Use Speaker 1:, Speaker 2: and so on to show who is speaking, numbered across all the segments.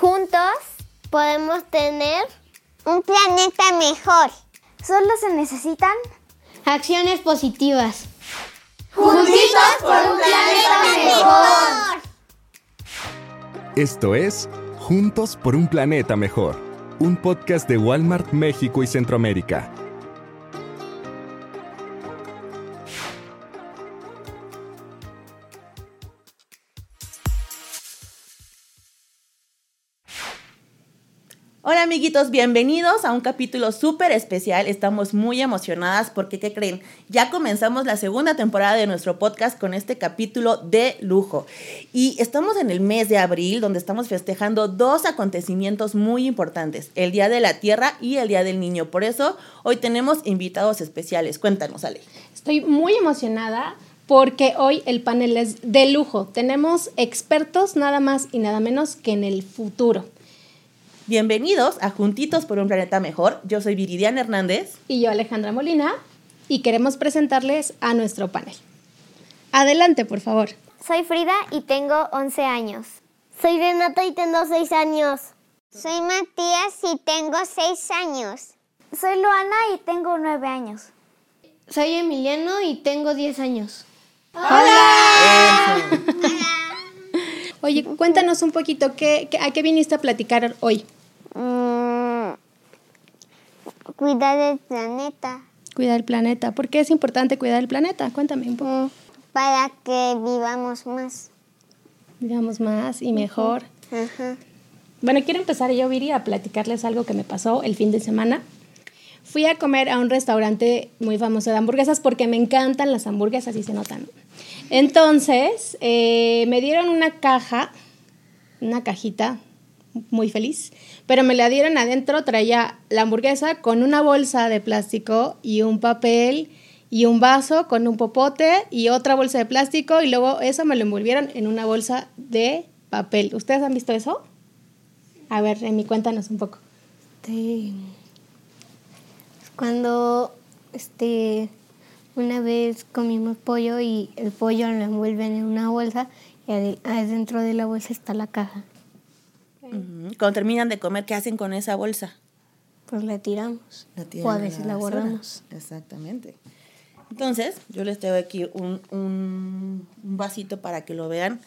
Speaker 1: Juntos podemos tener
Speaker 2: un planeta mejor.
Speaker 3: Solo se necesitan
Speaker 1: acciones positivas.
Speaker 4: Juntitos por un planeta mejor.
Speaker 5: Esto es Juntos por un planeta mejor, un podcast de Walmart México y Centroamérica.
Speaker 6: Amiguitos, bienvenidos a un capítulo súper especial. Estamos muy emocionadas porque, ¿qué creen? Ya comenzamos la segunda temporada de nuestro podcast con este capítulo de lujo. Y estamos en el mes de abril donde estamos festejando dos acontecimientos muy importantes, el Día de la Tierra y el Día del Niño. Por eso hoy tenemos invitados especiales. Cuéntanos, Ale.
Speaker 7: Estoy muy emocionada porque hoy el panel es de lujo. Tenemos expertos nada más y nada menos que en el futuro.
Speaker 6: Bienvenidos a Juntitos por un Planeta Mejor. Yo soy Viridiana Hernández.
Speaker 7: Y yo Alejandra Molina. Y queremos presentarles a nuestro panel. Adelante, por favor.
Speaker 1: Soy Frida y tengo 11 años. Soy Renata y tengo 6 años.
Speaker 2: Soy Matías y tengo 6 años.
Speaker 3: Soy Luana y tengo 9 años.
Speaker 1: Soy Emiliano y tengo 10 años.
Speaker 7: ¡Hola! Oye, cuéntanos un poquito, ¿qué, ¿a qué viniste a platicar hoy?
Speaker 2: Mm, cuidar el planeta.
Speaker 7: Cuidar el planeta. ¿Por qué es importante cuidar el planeta? Cuéntame un poco. Mm,
Speaker 2: para que vivamos más.
Speaker 7: Vivamos más y mejor. Bueno, quiero empezar yo, Viri, a platicarles algo que me pasó el fin de semana. Fui a comer a un restaurante muy famoso de hamburguesas porque me encantan las hamburguesas y se notan. Entonces, eh, me dieron una caja, una cajita muy feliz, pero me la dieron adentro, traía la hamburguesa con una bolsa de plástico y un papel y un vaso con un popote y otra bolsa de plástico y luego eso me lo envolvieron en una bolsa de papel. ¿Ustedes han visto eso? A ver, Remy, cuéntanos un poco.
Speaker 8: Sí. Cuando este una vez comimos pollo y el pollo lo envuelven en una bolsa y adentro de la bolsa está la caja.
Speaker 6: Cuando terminan de comer, ¿qué hacen con esa bolsa?
Speaker 8: Pues la tiramos. o a veces la, guardamos.
Speaker 6: Exactamente. Entonces, yo les traigo aquí un, un, vasito para que lo vean.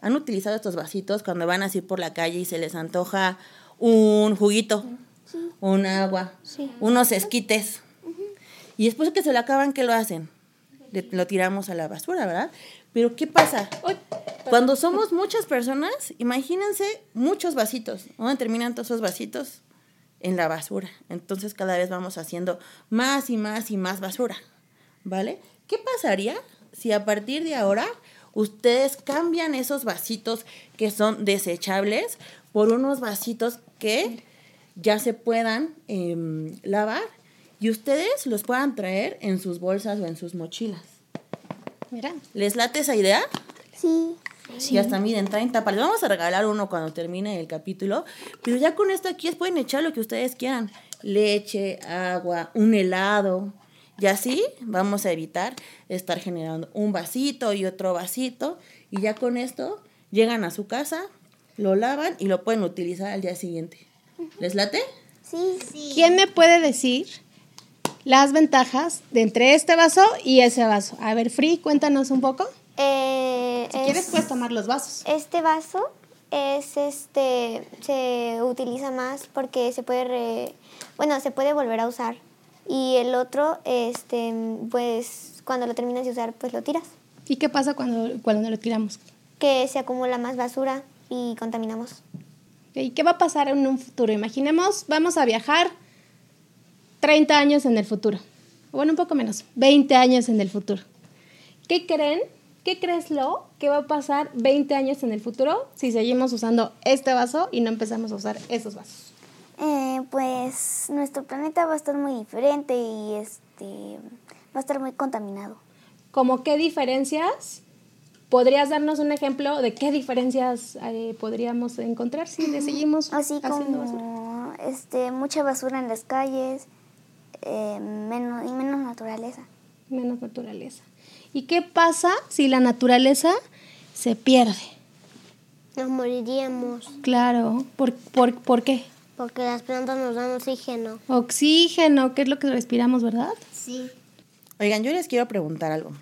Speaker 6: ¿Han utilizado estos vasitos cuando van así por la calle y se les antoja un juguito, un agua, unos esquites? Y después de que se lo acaban, ¿qué lo hacen? lo tiramos a la basura, ¿verdad? Pero ¿qué pasa? Cuando somos muchas personas, imagínense muchos vasitos. ¿Dónde terminan todos esos vasitos? En la basura. Entonces cada vez vamos haciendo más y más y más basura. ¿Vale? ¿Qué pasaría si a partir de ahora ustedes cambian esos vasitos que son desechables por unos vasitos que ya se puedan em, lavar y ustedes los puedan traer en sus bolsas o en sus mochilas? Mira. ¿Les late esa idea?
Speaker 2: Sí.
Speaker 6: Sí, hasta miren, 30 palos. Vamos a regalar uno cuando termine el capítulo. Pero ya con esto aquí pueden echar lo que ustedes quieran. Leche, agua, un helado. Y así vamos a evitar estar generando un vasito y otro vasito. Y ya con esto llegan a su casa, lo lavan y lo pueden utilizar al día siguiente. ¿Les late?
Speaker 2: Sí, sí.
Speaker 7: ¿Quién me puede decir las ventajas de entre este vaso y ese vaso? A ver, Free, cuéntanos un poco.
Speaker 1: Eh,
Speaker 7: si quieres puedes tomar los vasos.
Speaker 1: Este vaso es este se utiliza más porque se puede bueno se puede volver a usar. Y el otro este pues cuando lo terminas de usar pues lo tiras.
Speaker 7: Y qué pasa cuando cuando lo tiramos
Speaker 1: que se acumula más basura y contaminamos.
Speaker 7: Y qué va a pasar en un futuro imaginemos vamos a viajar 30 años en el futuro. Bueno un poco menos 20 años en el futuro. Qué creen ¿Qué crees lo que va a pasar 20 años en el futuro si seguimos usando este vaso y no empezamos a usar esos vasos?
Speaker 3: Eh, pues nuestro planeta va a estar muy diferente y este va a estar muy contaminado.
Speaker 7: ¿Cómo qué diferencias? ¿Podrías darnos un ejemplo de qué diferencias eh, podríamos encontrar si le seguimos
Speaker 3: Así
Speaker 7: haciendo
Speaker 3: como, Este, mucha basura en las calles eh, menos, y menos naturaleza.
Speaker 7: Menos naturaleza. ¿Y qué pasa si la naturaleza se pierde?
Speaker 2: Nos moriríamos
Speaker 7: Claro. ¿Por, por, por qué?
Speaker 2: porque las plantas nos dan oxígeno.
Speaker 7: Oxígeno, que es lo que respiramos, ¿verdad?
Speaker 2: Sí.
Speaker 6: Oigan, yo les quiero preguntar algo.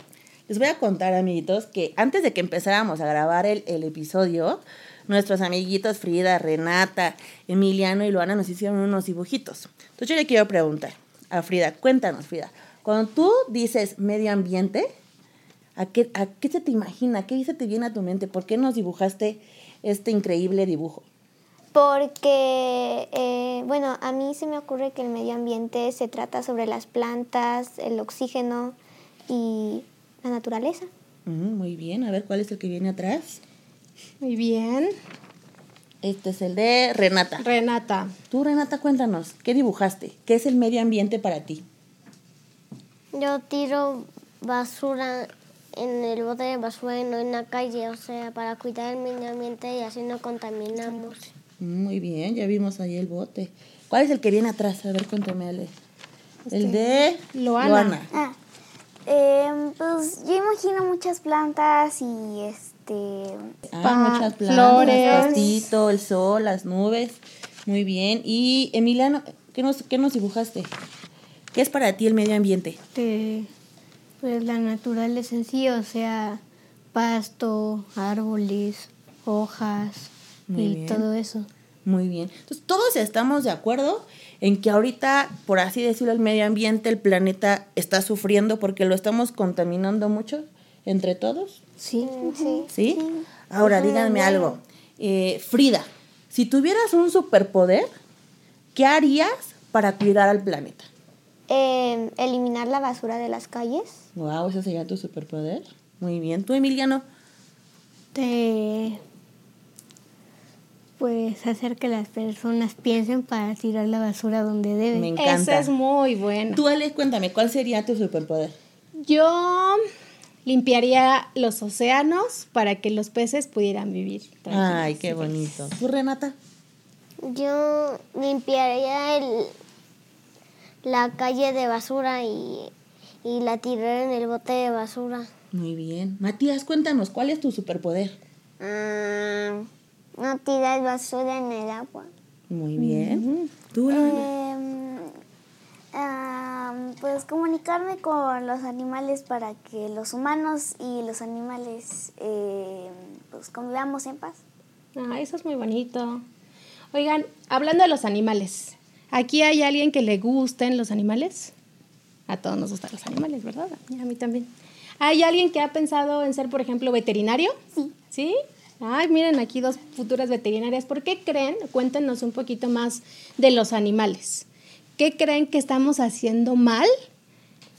Speaker 6: Les voy a contar, amiguitos, que antes de que empezáramos a grabar el, el episodio, nuestros amiguitos Frida, Renata, Emiliano y Luana nos hicieron unos dibujitos. Entonces yo le quiero preguntar a Frida, cuéntanos, Frida, cuando tú dices medio ambiente, ¿a qué, a qué se te imagina? ¿Qué se te viene a tu mente? ¿Por qué nos dibujaste este increíble dibujo?
Speaker 1: Porque, eh, bueno, a mí se me ocurre que el medio ambiente se trata sobre las plantas, el oxígeno y la naturaleza.
Speaker 6: Mm, muy bien, a ver cuál es el que viene atrás.
Speaker 7: Muy bien.
Speaker 6: Este es el de Renata.
Speaker 7: Renata.
Speaker 6: Tú, Renata, cuéntanos, ¿qué dibujaste? ¿Qué es el medio ambiente para ti?
Speaker 2: Yo tiro basura en el bote de basura y no en la calle, o sea, para cuidar el medio ambiente y así no contaminamos.
Speaker 6: Muy bien, ya vimos ahí el bote. ¿Cuál es el que viene atrás? A ver, cuéntame, Ale. El de
Speaker 7: Loana.
Speaker 3: Ah, em, pues yo imagino muchas plantas y este...
Speaker 6: Ah,
Speaker 7: Pa-
Speaker 6: muchas plantas,
Speaker 7: flores.
Speaker 6: el pastito, el sol, las nubes. Muy bien. Y Emiliano, ¿qué nos, qué nos dibujaste? ¿Qué es para ti el medio ambiente?
Speaker 8: Este, pues la naturaleza en sí, o sea, pasto, árboles, hojas
Speaker 6: Muy
Speaker 8: y
Speaker 6: bien.
Speaker 8: todo eso.
Speaker 6: Muy bien. Entonces, todos estamos de acuerdo en que ahorita, por así decirlo, el medio ambiente, el planeta está sufriendo porque lo estamos contaminando mucho entre todos.
Speaker 8: Sí.
Speaker 2: Sí.
Speaker 6: ¿Sí? Ahora, díganme algo. Eh, Frida, si tuvieras un superpoder, ¿qué harías para cuidar al planeta?
Speaker 1: Eh, eliminar la basura de las calles.
Speaker 6: Wow, ese sería tu superpoder. Muy bien. ¿Tú, Emiliano?
Speaker 8: De, pues hacer que las personas piensen para tirar la basura donde deben.
Speaker 6: Me encanta.
Speaker 7: Esa es muy buena.
Speaker 6: Tú, Ale, cuéntame, ¿cuál sería tu superpoder?
Speaker 7: Yo limpiaría los océanos para que los peces pudieran vivir.
Speaker 6: Ay, qué bonito. ¿Tú, Renata?
Speaker 2: Yo limpiaría el, la calle de basura y, y la tiraría en el bote de basura.
Speaker 6: Muy bien. Matías, cuéntanos, ¿cuál es tu superpoder?
Speaker 2: Mm, no tirar basura en el agua.
Speaker 6: Muy bien. ¿Tú, Luana?
Speaker 3: Em, ah, pues comunicarme con los animales para que los humanos y los animales eh, pues convivamos en paz.
Speaker 7: Ah, eso es muy bonito. Oigan, hablando de los animales, ¿aquí hay alguien que le gusten los animales? A todos nos gustan los animales, ¿verdad? A mí también. ¿Hay alguien que ha pensado en ser, por ejemplo, veterinario? Sí. ¿Sí? Ay, miren aquí dos futuras veterinarias. ¿Por qué creen? Cuéntenos un poquito más de los animales. ¿Qué creen que estamos haciendo mal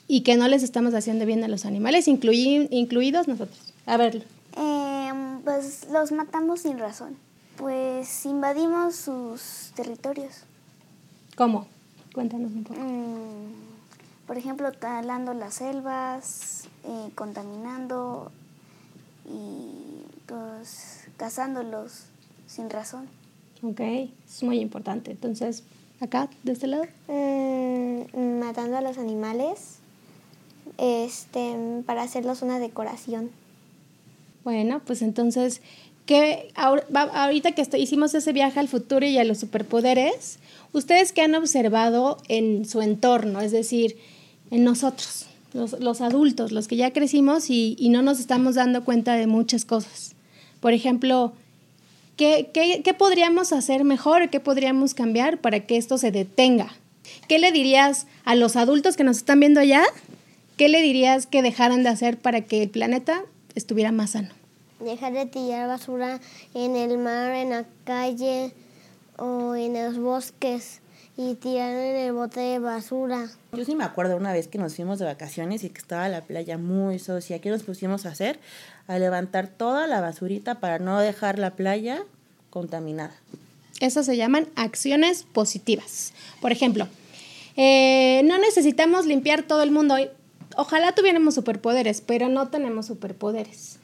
Speaker 7: y que no les estamos haciendo bien a los animales, incluidos nosotros? A ver,
Speaker 3: Em, pues los matamos sin razón. Pues invadimos sus territorios.
Speaker 7: ¿Cómo? Cuéntanos un poco.
Speaker 3: Mm, por ejemplo, talando las selvas, eh, contaminando y pues cazándolos sin razón.
Speaker 7: Ok, es muy importante. Entonces, acá, de este lado.
Speaker 1: Mm, matando a los animales este, para hacerlos una decoración.
Speaker 7: Bueno, pues entonces, ¿qué, ahor- va- ahorita que estoy- hicimos ese viaje al futuro y a los superpoderes, ¿ustedes qué han observado en su entorno? Es decir, en nosotros, los, los adultos, los que ya crecimos y, y no nos estamos dando cuenta de muchas cosas. Por ejemplo, ¿qué, qué, qué podríamos hacer mejor? ¿Qué podríamos cambiar para que esto se detenga? ¿Qué le dirías a los adultos que nos están viendo allá? ¿Qué le dirías que dejaran de hacer para que el planeta estuviera más sano?
Speaker 2: Dejar de tirar basura en el mar, en la calle o en los bosques y tirar en el bote de basura.
Speaker 6: Yo sí me acuerdo una vez que nos fuimos de vacaciones y que estaba la playa muy sucia. ¿Qué nos pusimos a hacer? A levantar toda la basurita para no dejar la playa contaminada.
Speaker 7: Eso se llaman acciones positivas. Por ejemplo, eh, no necesitamos limpiar todo el mundo. Ojalá tuviéramos superpoderes, pero no tenemos superpoderes.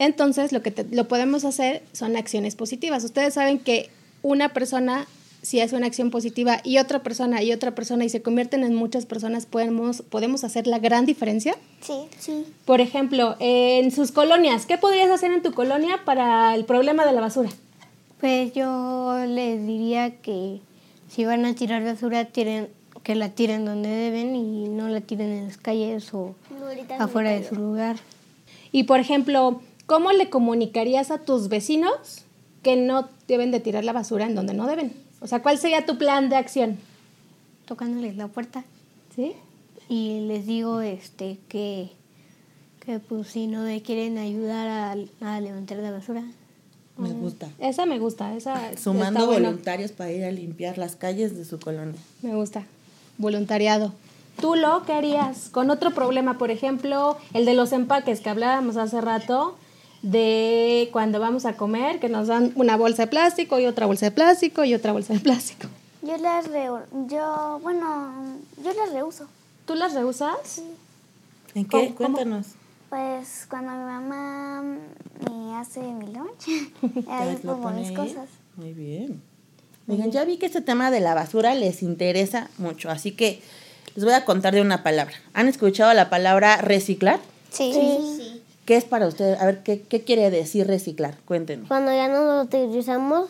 Speaker 7: Entonces, lo que te- lo podemos hacer son acciones positivas. Ustedes saben que una persona si es una acción positiva y otra persona y otra persona y se convierten en muchas personas, podemos, podemos hacer la gran diferencia?
Speaker 1: Sí. Sí.
Speaker 7: Por ejemplo, en sus colonias, ¿qué podrías hacer en tu colonia para el problema de la basura?
Speaker 8: Pues yo les diría que si van a tirar basura, tiren, que la tiren donde deben y no la tiren en las calles o afuera de su lugar.
Speaker 7: Y por ejemplo, ¿cómo le comunicarías a tus vecinos que no deben de tirar la basura en donde no deben? O sea, ¿cuál sería tu plan de acción?
Speaker 8: Tocándoles la puerta.
Speaker 7: ¿Sí?
Speaker 8: Y les digo este que, que pues si no me quieren ayudar a, a levantar la basura.
Speaker 6: Me gusta.
Speaker 7: Esa me gusta, esa
Speaker 6: Sumando
Speaker 7: bueno.
Speaker 6: voluntarios para ir a limpiar las calles de su colonia.
Speaker 7: Me gusta. Voluntariado. ¿Tú lo qué harías con otro problema? Por ejemplo, el de los empaques que hablábamos hace rato, de cuando vamos a comer, que nos dan una bolsa de plástico y otra bolsa de plástico y otra bolsa de plástico.
Speaker 3: Yo las re, yo, bueno, yo las reuso.
Speaker 7: ¿Tú las rehusas?
Speaker 6: ¿En
Speaker 7: ¿Cómo-
Speaker 6: qué?
Speaker 7: cómo?
Speaker 6: Cuéntanos.
Speaker 3: Pues cuando mi mamá me hace mi lunch, ahí pongo mis cosas.
Speaker 6: Muy bien. Oigan, ya vi que este tema de la basura les interesa mucho, así que les voy a contar de una palabra. ¿Han escuchado la palabra reciclar?
Speaker 1: Sí.
Speaker 6: ¿Qué es para ustedes? A ver, ¿qué, qué quiere decir reciclar? Cuéntenme.
Speaker 2: Cuando ya no lo utilizamos,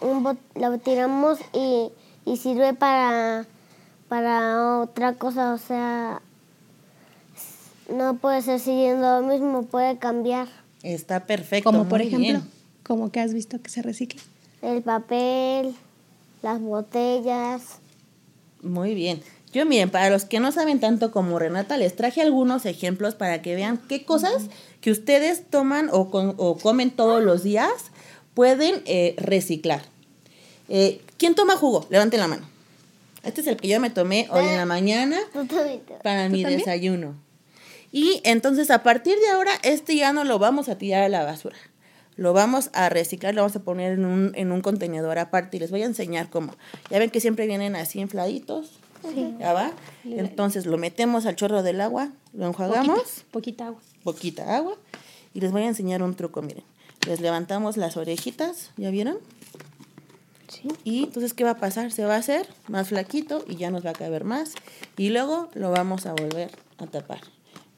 Speaker 2: un bot- lo tiramos y, y sirve para, para otra cosa. O sea, no puede ser siguiendo lo mismo, puede cambiar.
Speaker 6: Está perfecto.
Speaker 7: Como por ejemplo,
Speaker 6: bien.
Speaker 7: como que has visto que se recicla.
Speaker 2: El papel, las botellas.
Speaker 6: Muy bien. Yo miren, para los que no saben tanto como Renata, les traje algunos ejemplos para que vean qué cosas que ustedes toman o, con- o comen todos los días pueden eh, reciclar. Eh, ¿Quién toma jugo? Levanten la mano. Este es el que yo me tomé hoy en la mañana para mi desayuno. Y entonces a partir de ahora, este ya no lo vamos a tirar a la basura. Lo vamos a reciclar, lo vamos a poner en un, en un contenedor aparte y les voy a enseñar cómo. Ya ven que siempre vienen así infladitos. ¿Ya va? Entonces lo metemos al chorro del agua, lo enjuagamos,
Speaker 7: Poquita, poquita agua.
Speaker 6: poquita agua, y les voy a enseñar un truco, miren. Les levantamos las orejitas, ¿ya vieron?
Speaker 7: Sí.
Speaker 6: Y entonces, ¿qué va a pasar? Se va a hacer más flaquito y ya nos va a caber más. Y luego lo vamos a volver a tapar.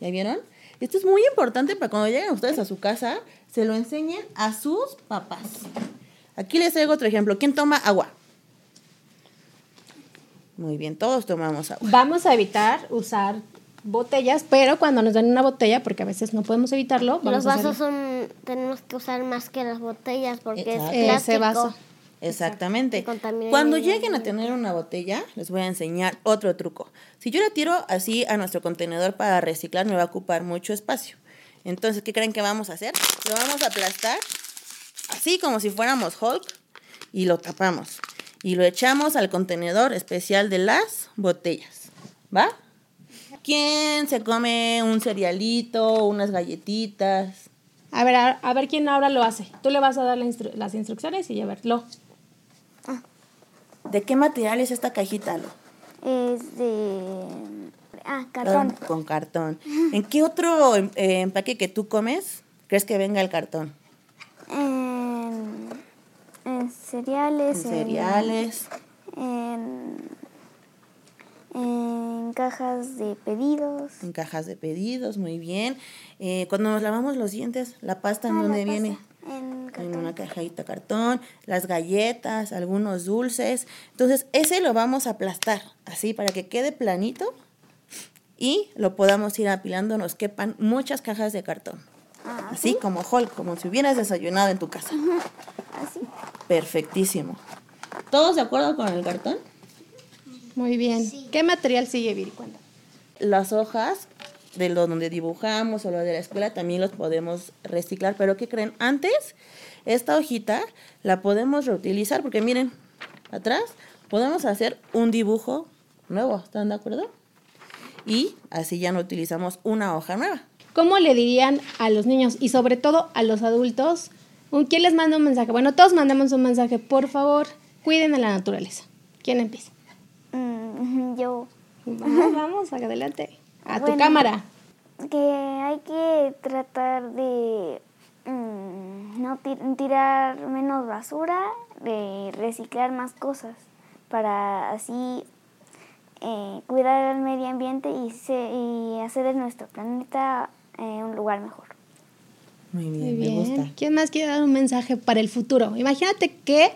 Speaker 6: ¿Ya vieron? Esto es muy importante para cuando lleguen ustedes a su casa, se lo enseñen a sus papás. Aquí les traigo otro ejemplo. ¿Quién toma agua? Muy bien, todos tomamos agua.
Speaker 7: Vamos a evitar usar botellas, pero cuando nos dan una botella, porque a veces no podemos evitarlo, vamos
Speaker 2: Los
Speaker 7: a
Speaker 2: vasos son, tenemos que usar más que las botellas porque
Speaker 6: Exacto.
Speaker 2: es plástico.
Speaker 7: Ese vaso.
Speaker 6: Exactamente. Cuando lleguen a tener una botella, les voy a enseñar otro truco. Si yo la tiro así a nuestro contenedor para reciclar, me va a ocupar mucho espacio. Entonces, ¿qué creen que vamos a hacer? Lo vamos a aplastar, así como si fuéramos Hulk, y lo tapamos. Y lo echamos al contenedor especial de las botellas. ¿Va? ¿Quién se come un cerealito, unas galletitas?
Speaker 7: A ver, a, a ver quién ahora lo hace. Tú le vas a dar la instru- las instrucciones y a verlo.
Speaker 6: ¿De qué material es esta cajita, Lo?
Speaker 3: Es de... Ah, cartón.
Speaker 6: Con, con cartón. ¿En qué otro em- eh, empaque que tú comes crees que venga el cartón?
Speaker 3: En, en cereales. en-
Speaker 6: cereales.
Speaker 3: En, en cajas de pedidos.
Speaker 6: En cajas de pedidos, muy bien. Eh, cuando nos lavamos los dientes, la pasta en
Speaker 3: Ah,
Speaker 6: dónde viene?
Speaker 3: En
Speaker 6: En una cajita cartón, las galletas, algunos dulces. Entonces, ese lo vamos a aplastar así para que quede planito y lo podamos ir apilando, nos quepan muchas cajas de cartón.
Speaker 3: Ah,
Speaker 6: Así como Hulk, como si hubieras desayunado en tu casa.
Speaker 3: Así.
Speaker 6: Perfectísimo. ¿Todos de acuerdo con el cartón?
Speaker 7: Muy bien. ¿Qué material sigue, Viri? Cuéntame.
Speaker 6: las hojas de lo donde dibujamos o lo de la escuela también los podemos reciclar, pero ¿qué creen? Antes esta hojita la podemos reutilizar porque miren, atrás podemos hacer un dibujo nuevo, ¿están de acuerdo? Y así ya no utilizamos una hoja nueva.
Speaker 7: ¿Cómo le dirían a los niños y sobre todo a los adultos? ¿Quién les manda un mensaje? Bueno, todos mandamos un mensaje. Por favor, cuiden a la naturaleza. ¿Quién empieza?
Speaker 3: Mm, yo.
Speaker 7: Vamos, vamos, adelante. A tu cámara.
Speaker 3: Que hay que tratar de mm, no tirar menos basura, de reciclar más cosas para así eh, cuidar el medio ambiente y, y hacer de nuestro planeta eh, un lugar mejor.
Speaker 6: Muy bien, me gusta.
Speaker 7: ¿Quién más quiere dar un mensaje para el futuro? Imagínate que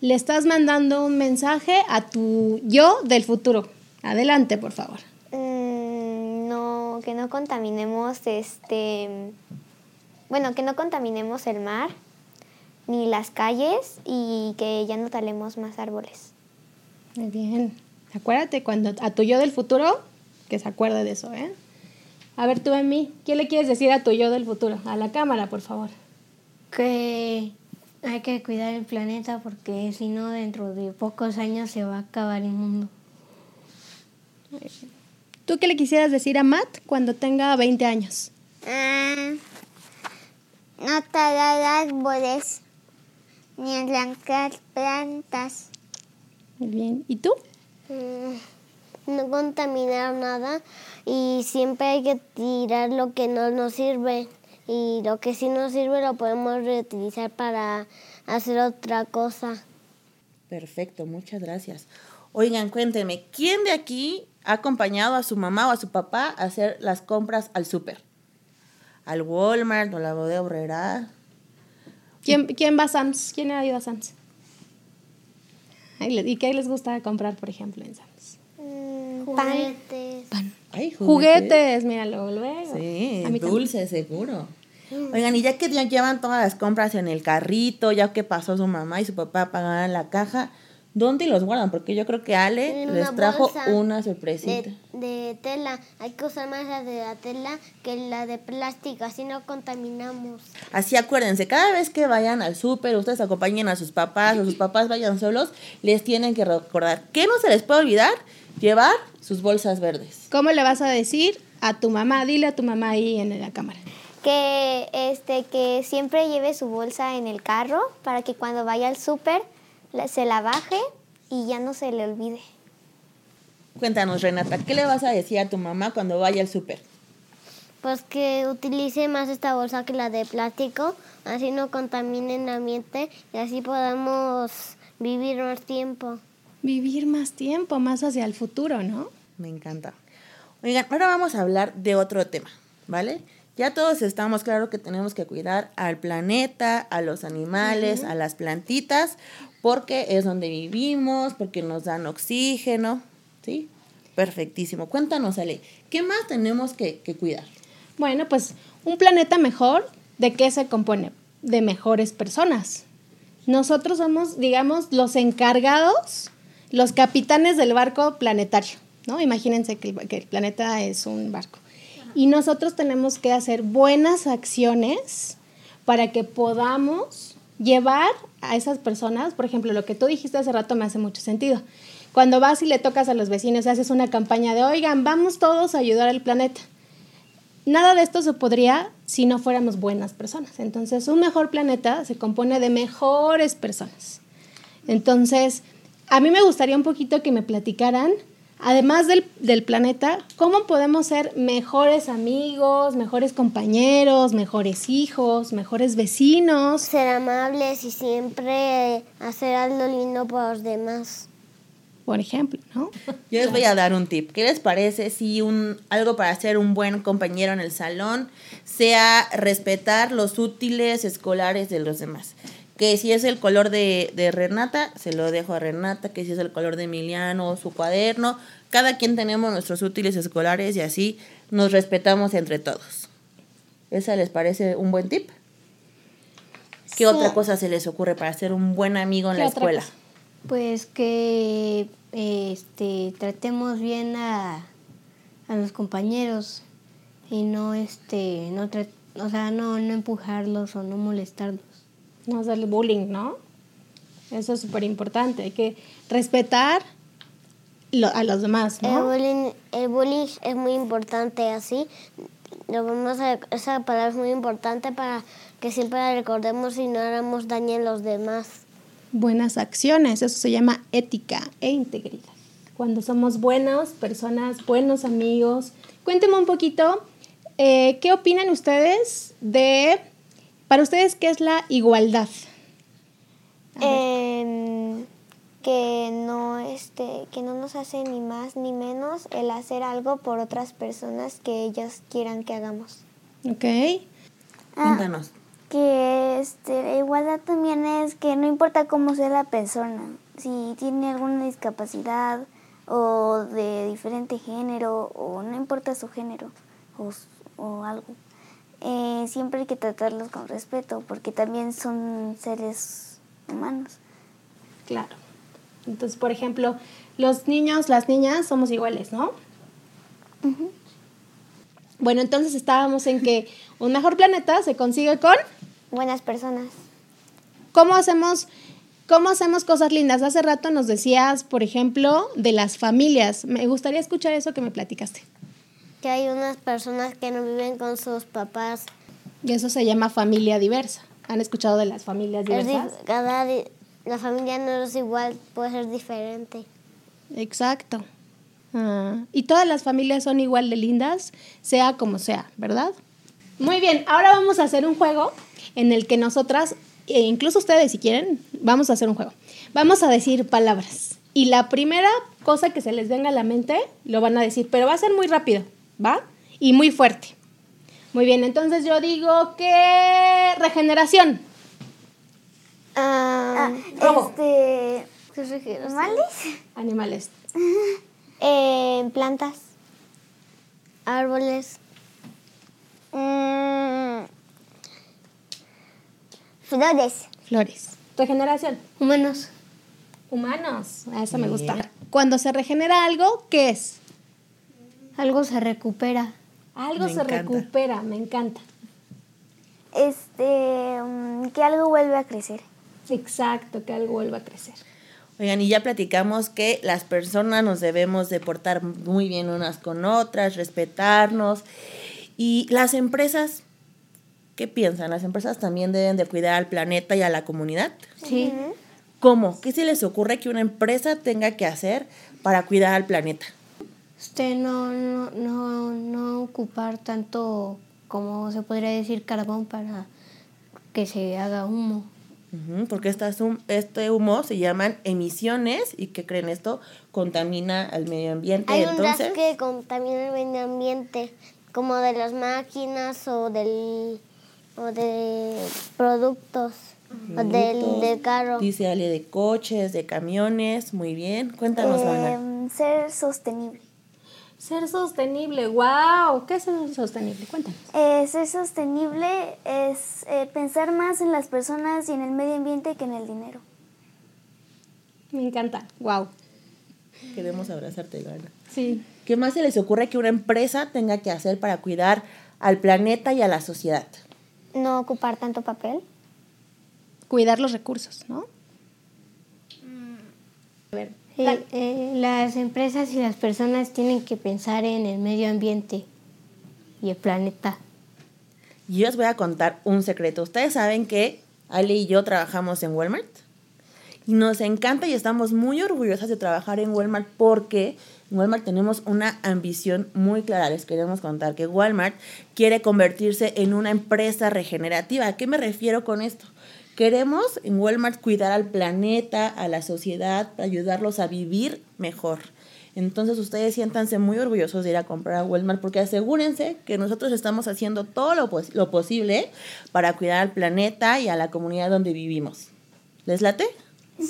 Speaker 7: le estás mandando un mensaje a tu yo del futuro. Adelante, por favor.
Speaker 1: Mm, no, que no contaminemos este. Bueno, que no contaminemos el mar ni las calles y que ya no talemos más árboles.
Speaker 7: Muy bien. Acuérdate cuando a tu yo del futuro que se acuerde de eso, ¿eh? A ver tú, mí, ¿qué le quieres decir a tu yo del futuro? A la cámara, por favor.
Speaker 8: Que hay que cuidar el planeta porque si no, dentro de pocos años se va a acabar el mundo.
Speaker 7: ¿Tú qué le quisieras decir a Matt cuando tenga 20 años?
Speaker 2: Ah, no talar árboles ni arrancar plantas.
Speaker 7: Muy bien. ¿Y tú?
Speaker 2: Mm, no contaminar nada y siempre hay que tirar lo que no nos sirve y lo que sí nos sirve lo podemos reutilizar para hacer otra cosa.
Speaker 6: Perfecto, muchas gracias. Oigan, cuéntenme, ¿quién de aquí ha acompañado a su mamá o a su papá a hacer las compras al súper? Al Walmart o la bodega obrera.
Speaker 7: ¿Quién, ¿Quién va a Sam's? ¿Quién ha ido a Sam's? ¿Y qué les gusta comprar, por ejemplo, en Sam's?
Speaker 2: Mm.
Speaker 7: Ay, juguetes. míralo, luego.
Speaker 6: Sí, dulces, seguro. Oigan, y ya que ya llevan todas las compras en el carrito, ya que pasó su mamá y su papá a pagar la caja, ¿dónde los guardan? Porque yo creo que Ale les trajo una sorpresita.
Speaker 2: De, tela. Hay que usar más la de la tela que la de plástico, así no contaminamos.
Speaker 6: Así acuérdense, cada vez que vayan al súper, ustedes acompañen a sus papás o sus papás vayan solos, les tienen que recordar que no se les puede olvidar llevar sus bolsas verdes.
Speaker 7: ¿Cómo le vas a decir a tu mamá? Dile a tu mamá ahí en la cámara
Speaker 1: que este que siempre lleve su bolsa en el carro para que cuando vaya al súper se la baje y ya no se le olvide.
Speaker 6: Cuéntanos, Renata, ¿qué le vas a decir a tu mamá cuando vaya al súper?
Speaker 2: Pues que utilice más esta bolsa que la de plástico, así no contamine el ambiente y así podamos vivir más tiempo.
Speaker 7: Vivir más tiempo, más hacia el futuro, ¿no?
Speaker 6: Me encanta. Oigan, ahora vamos a hablar de otro tema, ¿vale? Ya todos estamos claros que tenemos que cuidar al planeta, a los animales, a las plantitas, porque es donde vivimos, porque nos dan oxígeno, ¿sí? Perfectísimo. Cuéntanos, Ale, ¿qué más tenemos que, que cuidar?
Speaker 7: Bueno, pues un planeta mejor, ¿de qué se compone? De mejores personas. Nosotros somos, digamos, los encargados, los capitanes del barco planetario, ¿no? Imagínense que el, que el planeta es un barco. Y nosotros tenemos que hacer buenas acciones para que podamos llevar a esas personas, por ejemplo, lo que tú dijiste hace rato me hace mucho sentido. Cuando vas y le tocas a los vecinos, haces una campaña de, oigan, vamos todos a ayudar al planeta. Nada de esto se podría si no fuéramos buenas personas. Entonces, un mejor planeta se compone de mejores personas. Entonces, a mí me gustaría un poquito que me platicaran además del, planeta, ¿cómo podemos ser mejores amigos, mejores compañeros, mejores hijos, mejores vecinos?
Speaker 2: Ser amables y siempre hacer algo lindo para los demás.
Speaker 7: Por ejemplo, ¿no?
Speaker 6: Yo les voy a dar un tip. ¿Qué les parece si un, algo para ser un buen compañero en el salón sea respetar los útiles escolares de los demás? Que si es el color de, Renata, se lo dejo a Renata, que si es el color de Emiliano, su cuaderno, cada quien tenemos nuestros útiles escolares y así nos respetamos entre todos. ¿Esa les parece un buen tip? ¿Qué otra cosa se les ocurre para ser un buen amigo en la escuela?
Speaker 8: Pues que este, tratemos bien a, a los compañeros y no este no o sea no, no empujarlos o no molestarlos
Speaker 7: no hacerle bullying, ¿no? Eso es súper importante. Hay que respetar a los demás, ¿no?
Speaker 2: El bullying, el bullying es muy importante, así. Lo vamos a, esa palabra es muy importante para que siempre la recordemos y no hagamos daño a los demás.
Speaker 7: Buenas acciones, eso se llama ética e integridad. Cuando somos buenas personas, buenos amigos. Cuéntenme un poquito, eh, ¿qué opinan ustedes de Para ustedes, ¿qué es la igualdad?
Speaker 1: Em, que no este que no nos hace ni más ni menos el hacer algo por otras personas que ellas quieran que hagamos.
Speaker 7: Ok.
Speaker 6: Cuéntanos.
Speaker 3: Que este, la igualdad también es que no importa cómo sea la persona, si tiene alguna discapacidad o de diferente género o no importa su género o, o algo, eh, siempre hay que tratarlos con respeto porque también son seres humanos.
Speaker 7: Claro. Entonces, por ejemplo, los niños, las niñas somos iguales, ¿no? Bueno, entonces estábamos en que un mejor planeta se consigue con
Speaker 1: Buenas personas.
Speaker 7: cómo hacemos cómo hacemos cosas lindas. Hace rato nos decías, por ejemplo, de las familias. Me gustaría escuchar eso que me platicaste.
Speaker 2: Que hay unas personas que no viven con sus papás.
Speaker 7: Y eso se llama familia diversa. ¿Han escuchado de las familias
Speaker 2: Es
Speaker 7: diversas?
Speaker 2: dif- cada la familia no es igual, puede ser diferente.
Speaker 7: Exacto. Ah, y todas las familias son igual de lindas, sea como sea, ¿verdad? Muy bien, ahora vamos a hacer un juego en el que nosotras, e incluso ustedes si quieren, vamos a hacer un juego. Vamos a decir palabras. Y la primera cosa que se les venga a la mente lo van a decir, pero va a ser muy rápido, ¿va? Y muy fuerte. Muy bien, entonces yo digo que regeneración.
Speaker 1: Ah,
Speaker 3: este, ¿Animales?
Speaker 7: Animales.
Speaker 1: eh, plantas.
Speaker 2: Árboles,
Speaker 3: Mm, flores.
Speaker 7: Flores. Regeneración.
Speaker 8: Humanos.
Speaker 7: Humanos. A eso me gusta. Cuando se regenera algo, ¿qué es?
Speaker 8: Algo se recupera.
Speaker 7: Algo
Speaker 6: Me
Speaker 7: se
Speaker 6: encanta.
Speaker 7: recupera, me encanta.
Speaker 3: Este, mm, que algo vuelve a crecer.
Speaker 7: Exacto, que algo vuelva a crecer.
Speaker 6: Oigan, y ya platicamos que las personas nos debemos de portar muy bien unas con otras, respetarnos. Y las empresas, ¿qué piensan? ¿Las empresas también deben de cuidar al planeta y a la comunidad?
Speaker 8: Sí.
Speaker 6: ¿Cómo? ¿Qué se les ocurre que una empresa tenga que hacer para cuidar al planeta?
Speaker 8: Usted no, no, no, no ocupar tanto como se podría decir carbón para que se haga humo.
Speaker 6: Porque estas este humo se llaman emisiones y que creen esto contamina al medio ambiente.
Speaker 2: Hay un
Speaker 6: Entonces,
Speaker 2: gas que contamina el medio ambiente, como de las máquinas o del o de productos o del, del carro.
Speaker 6: dice Ale de coches, de camiones, muy bien. Cuéntanos, Ana.
Speaker 3: Em, ser sostenible.
Speaker 7: Ser sostenible, wow. ¿Qué es ser sostenible? Cuéntanos.
Speaker 3: Eh, ser sostenible es eh, pensar más en las personas y en el medio ambiente que en el dinero.
Speaker 7: Me encanta, wow.
Speaker 6: Queremos abrazarte, Ana.
Speaker 7: Sí.
Speaker 6: ¿Qué más se les ocurre que una empresa tenga que hacer para cuidar al planeta y a la sociedad?
Speaker 1: No ocupar tanto papel.
Speaker 7: Cuidar los recursos, ¿no? A ver,
Speaker 8: Sí, eh, las empresas y las personas tienen que pensar en el medio ambiente y el planeta.
Speaker 6: Y yo les voy a contar un secreto. Ustedes saben que Ale y yo trabajamos en Walmart. Y nos encanta y estamos muy orgullosas de trabajar en Walmart porque en Walmart tenemos una ambición muy clara. Les queremos contar que Walmart quiere convertirse en una empresa regenerativa. ¿A qué me refiero con esto? Queremos en Walmart cuidar al planeta, a la sociedad, para ayudarlos a vivir mejor. Entonces ustedes siéntanse muy orgullosos de ir a comprar a Walmart porque asegúrense que nosotros estamos haciendo todo lo, pos- lo posible para cuidar al planeta y a la comunidad donde vivimos. ¿Les late?
Speaker 2: Sí.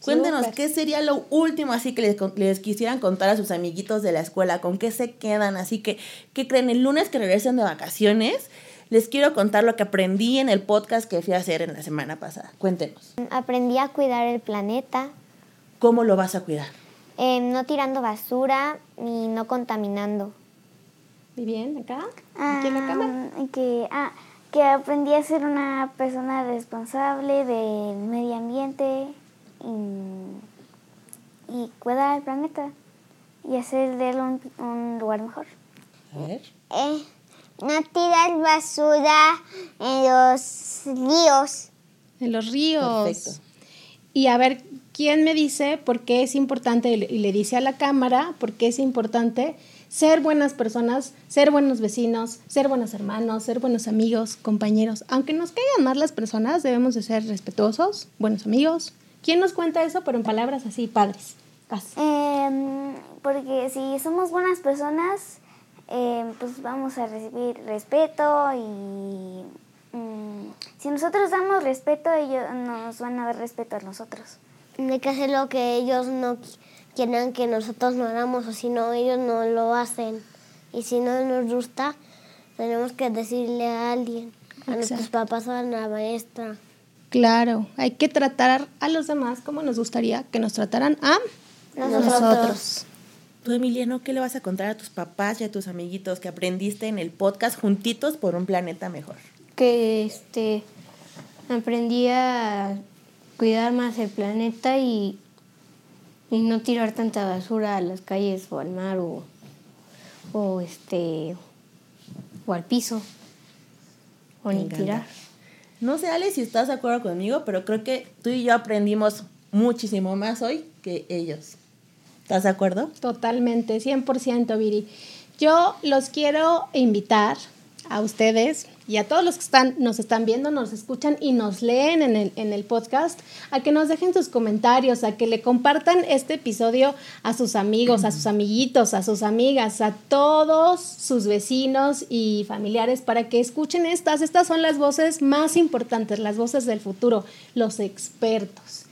Speaker 6: Cuéntenos, ¿qué sería lo último así que les, les quisieran contar a sus amiguitos de la escuela? ¿Con qué se quedan? Así que, ¿qué creen? El lunes que regresen de vacaciones, les quiero contar lo que aprendí en el podcast que fui a hacer en la semana pasada. Cuéntenos,
Speaker 1: Aprendí a cuidar el planeta,
Speaker 6: ¿cómo lo vas a cuidar?
Speaker 1: eh, no tirando basura ni no contaminando.
Speaker 7: muy bien, acá, aquí en la cámara.
Speaker 3: Ah, que, ah, que aprendí a ser una persona responsable del medio ambiente y, y cuidar al planeta y hacer de él un, un lugar mejor.
Speaker 6: A ver.
Speaker 2: Eh, no tirar basura en los ríos.
Speaker 7: En los ríos.
Speaker 6: Perfecto.
Speaker 7: Y a ver, ¿quién me dice por qué es importante, y le dice a la cámara, por qué es importante ser buenas personas, ser buenos vecinos, ser buenos hermanos, ser buenos amigos, compañeros? Aunque nos caigan mal las personas, debemos de ser respetuosos, buenos amigos. ¿Quién nos cuenta eso, pero en palabras así, padres?
Speaker 3: Em, porque si somos buenas personas, em, pues vamos a recibir respeto y mm, si nosotros damos respeto, ellos nos van a dar respeto a nosotros.
Speaker 2: No hay que hacer lo que ellos no quieran que nosotros no hagamos o si no, ellos no lo hacen. Y si no nos gusta, tenemos que decirle a alguien, a nuestros papás o a la maestra.
Speaker 7: Claro, hay que tratar a los demás como nos gustaría que nos trataran a nosotros.
Speaker 6: Tú, Emiliano, ¿qué le vas a contar a tus papás y a tus amiguitos que aprendiste en el podcast Juntitos por un planeta mejor?
Speaker 8: Que este aprendí a cuidar más el planeta y, y no tirar tanta basura a las calles o al mar o, o este o al piso o ni tirar.
Speaker 6: No sé, Ale, si estás de acuerdo conmigo, pero creo que tú y yo aprendimos muchísimo más hoy que ellos. ¿Estás de acuerdo?
Speaker 7: Totalmente, 100% Viri. Yo los quiero invitar a ustedes y a todos los que están, nos están viendo, nos escuchan y nos leen en el, en el podcast, a que nos dejen sus comentarios, a que le compartan este episodio a sus amigos, a sus amiguitos, a sus amigas, a todos sus vecinos y familiares para que escuchen estas. Estas son las voces más importantes, las voces del futuro, los expertos.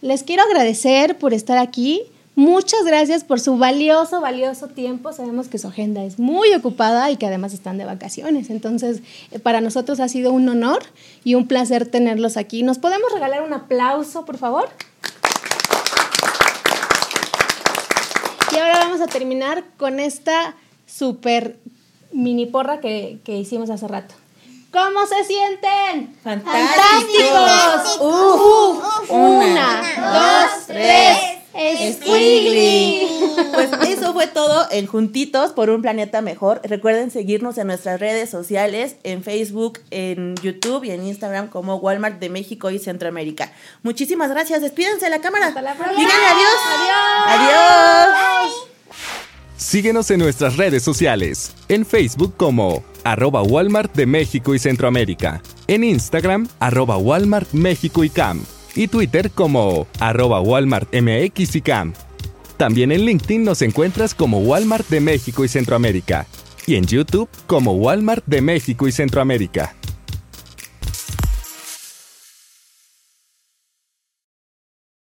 Speaker 7: Les quiero agradecer por estar aquí. Muchas gracias por su valioso, valioso tiempo. Sabemos que su agenda es muy ocupada y que además están de vacaciones. Entonces, eh, para nosotros ha sido un honor y un placer tenerlos aquí. ¿Nos podemos regalar un aplauso, por favor? Y ahora vamos a terminar con esta super mini porra que, que hicimos hace rato. ¿Cómo se sienten?
Speaker 6: ¡Fantásticos!
Speaker 7: ¡Uf! Una, dos, tres.
Speaker 6: Squiggly. Pues eso fue todo en Juntitos por un planeta mejor. Recuerden seguirnos en nuestras redes sociales, en Facebook, en YouTube y en Instagram como Walmart de México y Centroamérica. Muchísimas gracias. Despídense de la cámara.
Speaker 7: Hasta la próxima.
Speaker 6: Díganle adiós.
Speaker 7: Adiós.
Speaker 6: Adiós.
Speaker 5: Síguenos en nuestras redes sociales, en Facebook como arroba Walmart de México y Centroamérica, en Instagram arroba Walmart México y Cam, y Twitter como arroba Walmart MX y Cam. También en LinkedIn nos encuentras como Walmart de México y Centroamérica, y en YouTube como Walmart de México y Centroamérica.